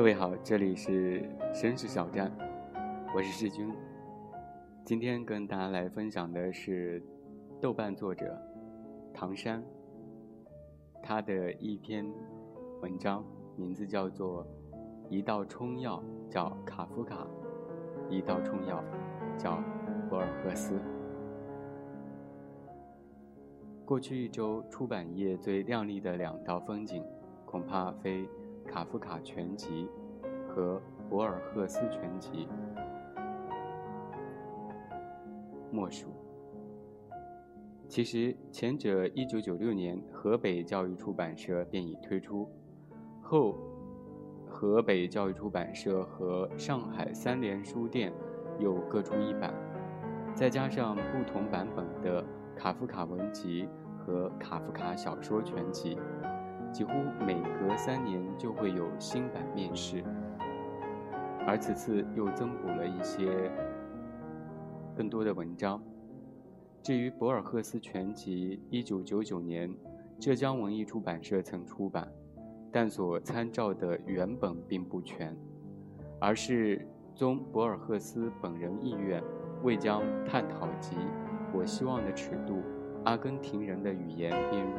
各位好，这里是绅士小站，我是世军。今天跟大家来分享的是豆瓣作者唐山他的一篇文章，名字叫做《一道冲药》，叫卡夫卡；一道冲药，叫博尔赫斯。过去一周出版业最亮丽的两道风景，恐怕非卡夫卡全集和博尔赫斯全集莫属。其实前者一九九六年河北教育出版社便已推出，后河北教育出版社和上海三联书店又各出一版，再加上不同版本的卡夫卡文集。和卡夫卡小说全集，几乎每隔三年就会有新版面世，而此次又增补了一些更多的文章。至于博尔赫斯全集，一九九九年浙江文艺出版社曾出版，但所参照的原本并不全，而是宗博尔赫斯本人意愿，未将探讨及我希望的尺度。阿根廷人的语言编入，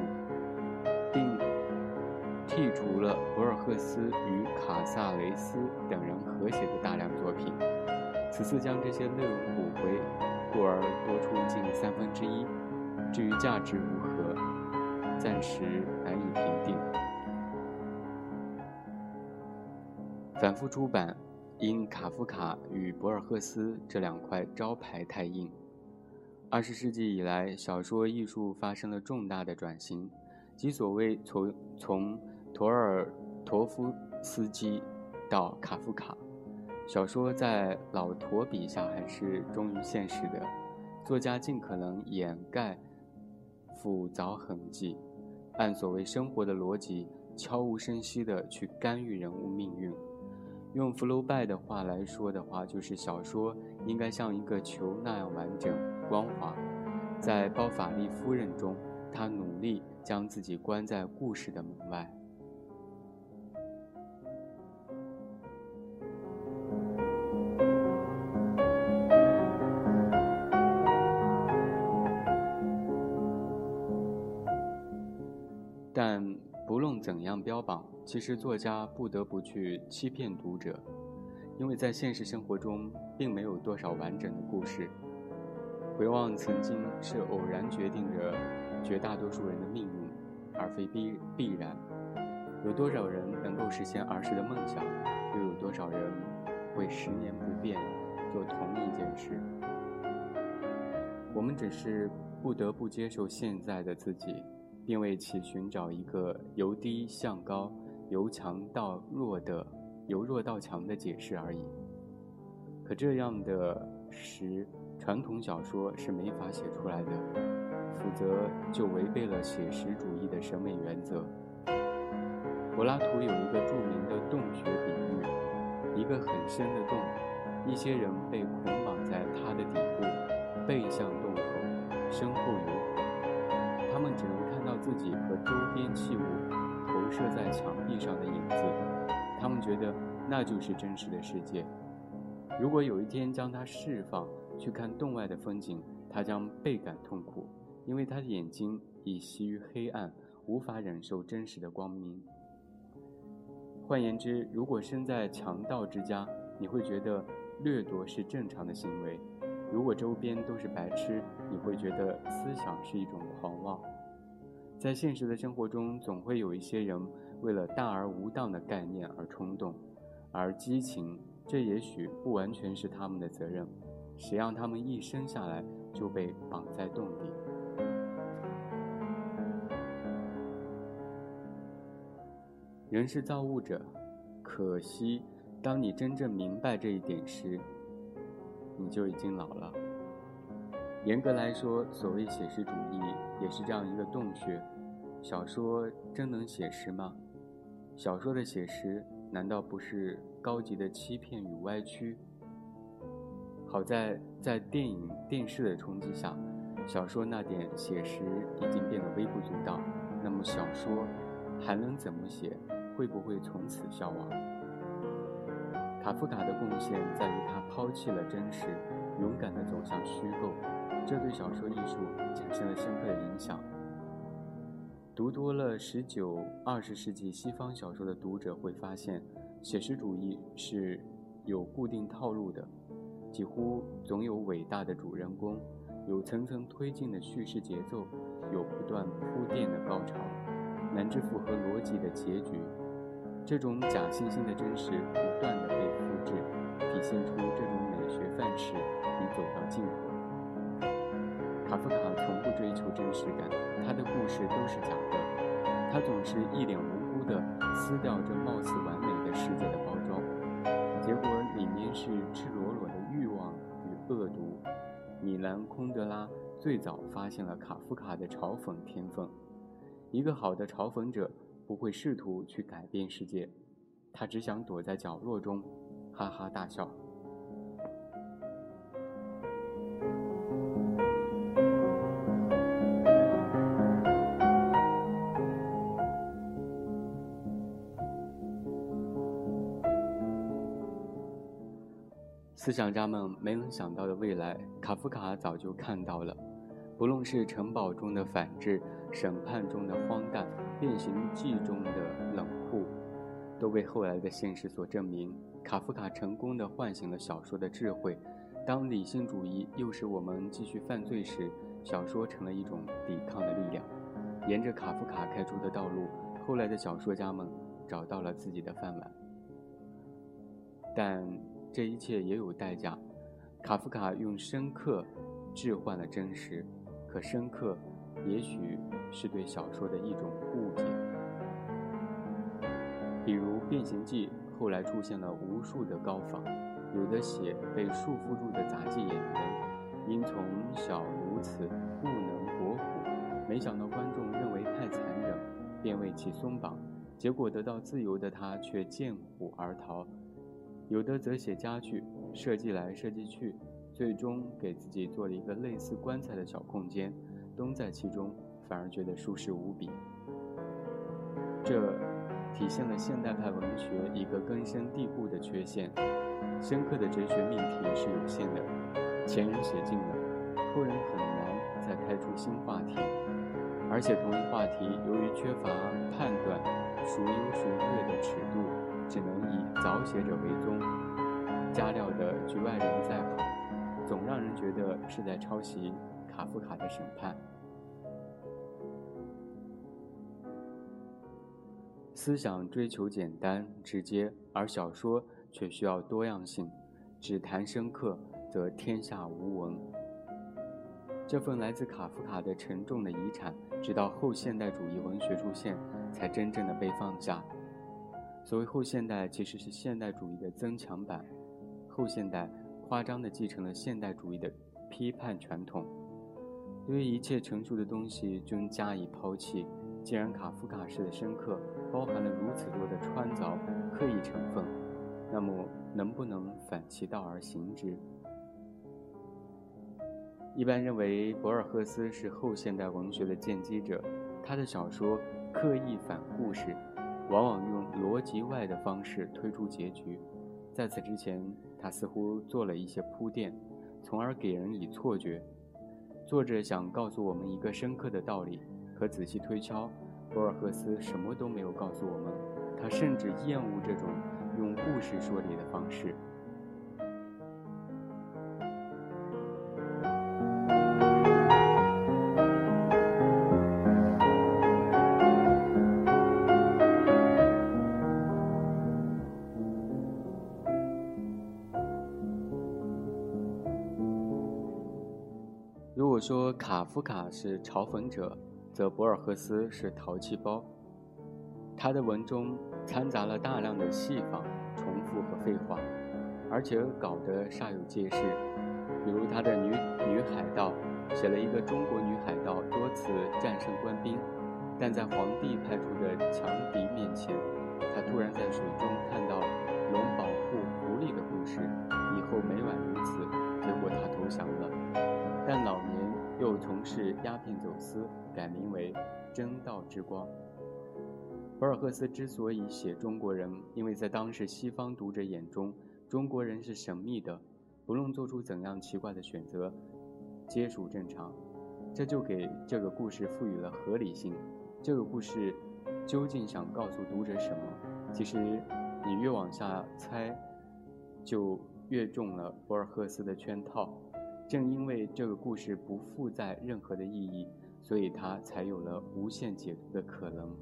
并剔除了博尔赫斯与卡萨雷斯等人合写的大量作品。此次将这些内容补回，故而多出近三分之一。至于价值如何，暂时难以评定。反复出版，因卡夫卡与博尔赫斯这两块招牌太硬。二十世纪以来，小说艺术发生了重大的转型，即所谓从从托尔陀夫斯基到卡夫卡，小说在老陀笔下还是忠于现实的。作家尽可能掩盖复杂痕迹，按所谓生活的逻辑，悄无声息地去干预人物命运。用福楼拜的话来说的话，就是小说应该像一个球那样完整。光滑，在包法利夫人中，他努力将自己关在故事的门外。但不论怎样标榜，其实作家不得不去欺骗读者，因为在现实生活中，并没有多少完整的故事。回望曾经是偶然决定着绝大多数人的命运，而非必必然。有多少人能够实现儿时的梦想？又有多少人会十年不变做同一件事？我们只是不得不接受现在的自己，并为其寻找一个由低向高、由强到弱的、由弱到强的解释而已。可这样的时。传统小说是没法写出来的，否则就违背了写实主义的审美原则。柏拉图有一个著名的洞穴比喻：一个很深的洞，一些人被捆绑在它的底部，背向洞口，身后有火，他们只能看到自己和周边器物投射在墙壁上的影子，他们觉得那就是真实的世界。如果有一天将它释放，去看洞外的风景，他将倍感痛苦，因为他的眼睛已习于黑暗，无法忍受真实的光明。换言之，如果身在强盗之家，你会觉得掠夺是正常的行为；如果周边都是白痴，你会觉得思想是一种狂妄。在现实的生活中，总会有一些人为了大而无当的概念而冲动，而激情，这也许不完全是他们的责任。谁让他们一生下来就被绑在洞里？人是造物者，可惜，当你真正明白这一点时，你就已经老了。严格来说，所谓写实主义也是这样一个洞穴。小说真能写实吗？小说的写实难道不是高级的欺骗与歪曲？好在在电影、电视的冲击下，小说那点写实已经变得微不足道。那么小说还能怎么写？会不会从此消亡？卡夫卡的贡献在于他抛弃了真实，勇敢地走向虚构，这对小说艺术产生了深刻的影响。读多了十九、二十世纪西方小说的读者会发现，写实主义是有固定套路的，几乎总有伟大的主人公，有层层推进的叙事节奏，有不断铺垫的高潮，乃至符合逻辑的结局。这种假惺惺的真实不断的被复制，体现出这种学范式已走到尽头。卡夫卡从不追求真实感，他的故事都是假的，他总是一脸无辜地撕掉这貌似完美的世界的包装，结果里面是赤裸裸的欲望与恶毒。米兰昆德拉最早发现了卡夫卡的嘲讽天分，一个好的嘲讽者。不会试图去改变世界，他只想躲在角落中，哈哈大笑。思想家们没能想到的未来，卡夫卡早就看到了。不论是城堡中的反制，审判中的荒诞，变形记中的冷酷，都为后来的现实所证明。卡夫卡成功的唤醒了小说的智慧。当理性主义诱使我们继续犯罪时，小说成了一种抵抗的力量。沿着卡夫卡开出的道路，后来的小说家们找到了自己的饭碗。但这一切也有代价。卡夫卡用深刻置换了真实。可深刻，也许是对小说的一种误解。比如《变形记》后来出现了无数的高仿，有的写被束缚住的杂技演员，因从小如此不能搏虎，没想到观众认为太残忍，便为其松绑，结果得到自由的他却见虎而逃；有的则写家具，设计来设计去。最终给自己做了一个类似棺材的小空间，蹲在其中反而觉得舒适无比。这体现了现代派文学一个根深蒂固的缺陷：深刻的哲学命题是有限的，前人写尽了，后人很难再开出新话题。而且同一话题，由于缺乏判断孰优孰劣的尺度，只能以早写者为宗，加料的局外人再好。总让人觉得是在抄袭卡夫卡的审判。思想追求简单直接，而小说却需要多样性。只谈深刻，则天下无闻。这份来自卡夫卡的沉重的遗产，直到后现代主义文学出现，才真正的被放下。所谓后现代，其实是现代主义的增强版。后现代。夸张地继承了现代主义的批判传统，对于一切成熟的东西均加以抛弃。既然卡夫卡式的深刻包含了如此多的穿凿、刻意成分，那么能不能反其道而行之？一般认为，博尔赫斯是后现代文学的奠基者，他的小说刻意反故事，往往用逻辑外的方式推出结局。在此之前，他似乎做了一些铺垫，从而给人以错觉。作者想告诉我们一个深刻的道理，可仔细推敲，博尔赫斯什么都没有告诉我们。他甚至厌恶这种用故事说理的方式。说卡夫卡是嘲讽者，则博尔赫斯是淘气包。他的文中掺杂了大量的戏仿、重复和废话，而且搞得煞有介事。比如他的女女海盗写了一个中国女海盗多次战胜官兵，但在皇帝派出的强敌面前，他突然在水中看到龙保护狐狸的故事，以后每晚如此，结果他投降了。但老。从事鸦片走私，改名为“真道之光”。博尔赫斯之所以写中国人，因为在当时西方读者眼中，中国人是神秘的，不论做出怎样奇怪的选择，皆属正常。这就给这个故事赋予了合理性。这个故事究竟想告诉读者什么？其实，你越往下猜，就越中了博尔赫斯的圈套。正因为这个故事不附载任何的意义，所以它才有了无限解读的可能。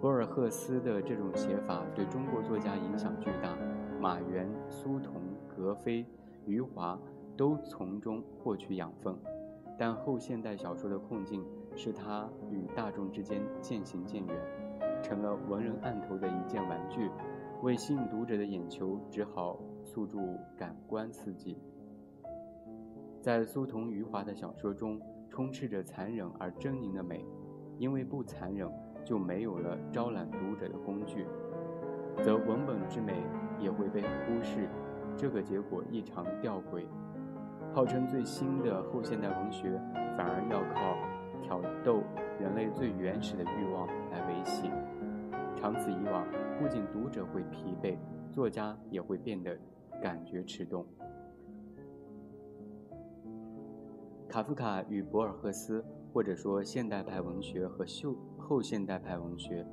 博尔赫斯的这种写法对中国作家影响巨大，马原、苏童、格非、余华都从中获取养分。但后现代小说的困境使他与大众之间渐行渐远，成了文人案头的一件玩具，为吸引读者的眼球，只好诉诸感官刺激。在苏童、余华的小说中，充斥着残忍而狰狞的美，因为不残忍。就没有了招揽读者的工具，则文本之美也会被忽视，这个结果异常吊诡。号称最新的后现代文学，反而要靠挑逗人类最原始的欲望来维系。长此以往，不仅读者会疲惫，作家也会变得感觉迟钝。卡夫卡与博尔赫斯，或者说现代派文学和秀。后现代派文学，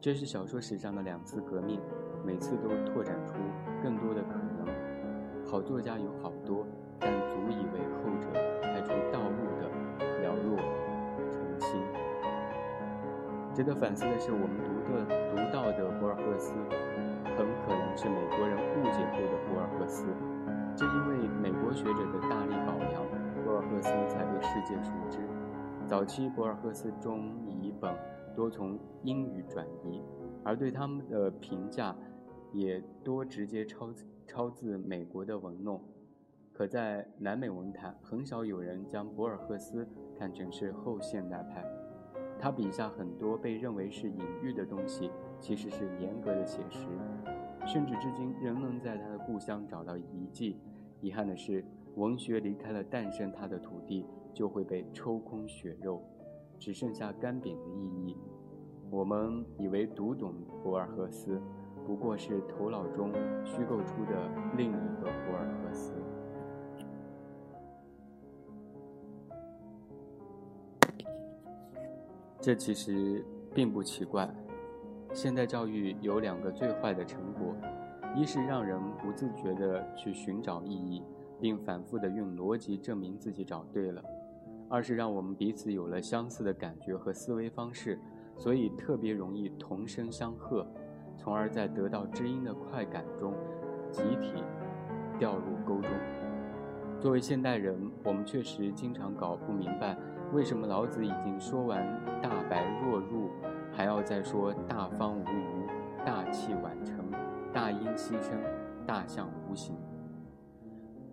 这是小说史上的两次革命，每次都拓展出更多的可能。好作家有好多，但足以为后者开出道路的寥落成清。值得反思的是，我们读的读到的博尔赫斯，很可能是美国人误解过的博尔赫斯。正因为美国学者的大力保扬，博尔赫斯才被世界熟知。早期博尔赫斯中译本多从英语转移，而对他们的评价也多直接抄抄自美国的文弄。可在南美文坛，很少有人将博尔赫斯看成是后现代派。他笔下很多被认为是隐喻的东西，其实是严格的写实，甚至至今仍能在他的故乡找到遗迹。遗憾的是，文学离开了诞生他的土地。就会被抽空血肉，只剩下干瘪的意义。我们以为读懂博尔赫斯，不过是头脑中虚构出的另一个博尔赫斯。这其实并不奇怪。现代教育有两个最坏的成果：一是让人不自觉地去寻找意义，并反复地用逻辑证明自己找对了。二是让我们彼此有了相似的感觉和思维方式，所以特别容易同声相和，从而在得到知音的快感中，集体掉入沟中。作为现代人，我们确实经常搞不明白，为什么老子已经说完“大白若入”，还要再说“大方无余”“大器晚成”“大音希声”“大象无形”。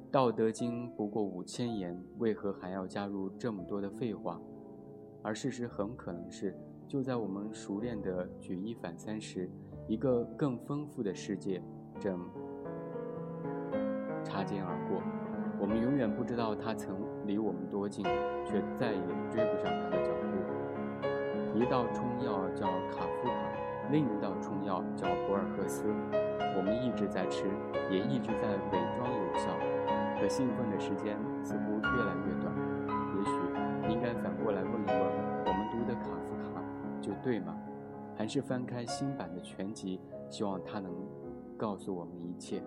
《道德经》不过五千言，为何还要加入这么多的废话？而事实很可能是，就在我们熟练的举一反三时，一个更丰富的世界正擦肩而过。我们永远不知道它曾离我们多近，却再也追不上它的脚步。一道冲药叫卡夫卡，另一道冲药叫博尔赫斯。我们一直在吃，也一直在伪装有效。可兴奋的时间似乎越来越短，也许应该反过来问一问：我们读的卡夫卡就对吗？还是翻开新版的全集，希望他能告诉我们一切？